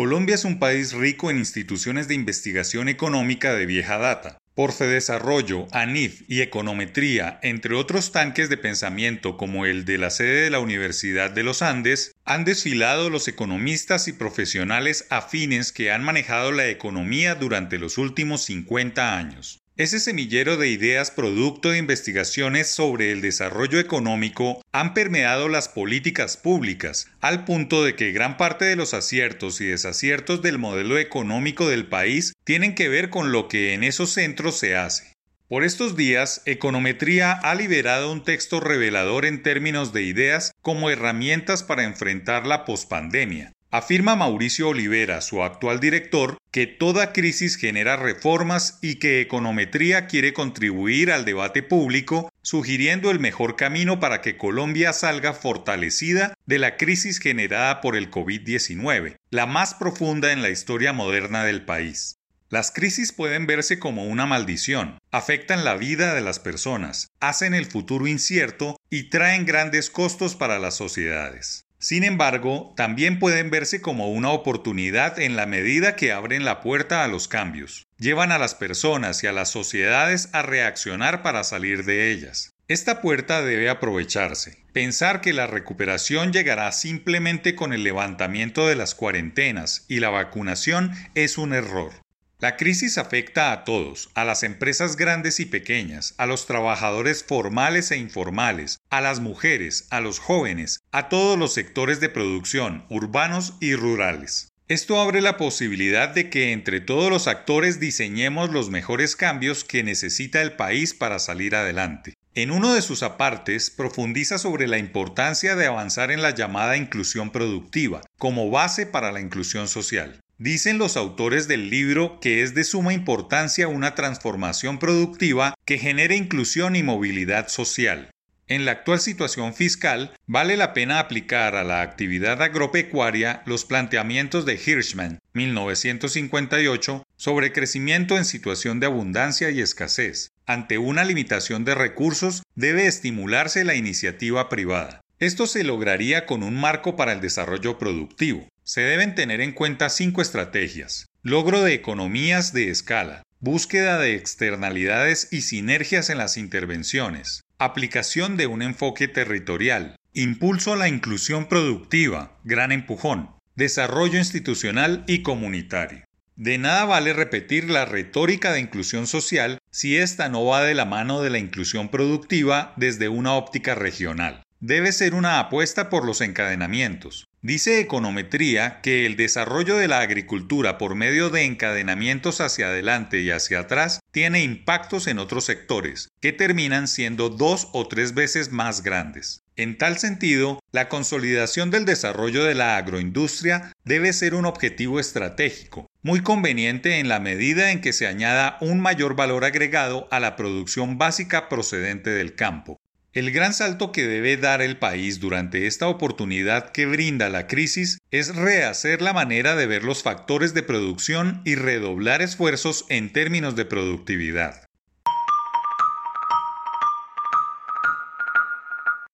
Colombia es un país rico en instituciones de investigación económica de vieja data. Por Desarrollo, ANIF y Econometría, entre otros tanques de pensamiento como el de la sede de la Universidad de los Andes, han desfilado los economistas y profesionales afines que han manejado la economía durante los últimos 50 años. Ese semillero de ideas producto de investigaciones sobre el desarrollo económico han permeado las políticas públicas, al punto de que gran parte de los aciertos y desaciertos del modelo económico del país tienen que ver con lo que en esos centros se hace. Por estos días, Econometría ha liberado un texto revelador en términos de ideas como herramientas para enfrentar la pospandemia, Afirma Mauricio Olivera, su actual director, que toda crisis genera reformas y que Econometría quiere contribuir al debate público, sugiriendo el mejor camino para que Colombia salga fortalecida de la crisis generada por el COVID-19, la más profunda en la historia moderna del país. Las crisis pueden verse como una maldición, afectan la vida de las personas, hacen el futuro incierto y traen grandes costos para las sociedades. Sin embargo, también pueden verse como una oportunidad en la medida que abren la puerta a los cambios, llevan a las personas y a las sociedades a reaccionar para salir de ellas. Esta puerta debe aprovecharse. Pensar que la recuperación llegará simplemente con el levantamiento de las cuarentenas y la vacunación es un error. La crisis afecta a todos, a las empresas grandes y pequeñas, a los trabajadores formales e informales, a las mujeres, a los jóvenes, a todos los sectores de producción, urbanos y rurales. Esto abre la posibilidad de que entre todos los actores diseñemos los mejores cambios que necesita el país para salir adelante. En uno de sus apartes profundiza sobre la importancia de avanzar en la llamada inclusión productiva como base para la inclusión social. Dicen los autores del libro que es de suma importancia una transformación productiva que genere inclusión y movilidad social. En la actual situación fiscal, vale la pena aplicar a la actividad agropecuaria los planteamientos de Hirschman, 1958, sobre crecimiento en situación de abundancia y escasez. Ante una limitación de recursos, debe estimularse la iniciativa privada. Esto se lograría con un marco para el desarrollo productivo. Se deben tener en cuenta cinco estrategias. Logro de economías de escala, búsqueda de externalidades y sinergias en las intervenciones, aplicación de un enfoque territorial, impulso a la inclusión productiva, gran empujón, desarrollo institucional y comunitario. De nada vale repetir la retórica de inclusión social si ésta no va de la mano de la inclusión productiva desde una óptica regional debe ser una apuesta por los encadenamientos. Dice Econometría que el desarrollo de la agricultura por medio de encadenamientos hacia adelante y hacia atrás tiene impactos en otros sectores, que terminan siendo dos o tres veces más grandes. En tal sentido, la consolidación del desarrollo de la agroindustria debe ser un objetivo estratégico, muy conveniente en la medida en que se añada un mayor valor agregado a la producción básica procedente del campo. El gran salto que debe dar el país durante esta oportunidad que brinda la crisis es rehacer la manera de ver los factores de producción y redoblar esfuerzos en términos de productividad.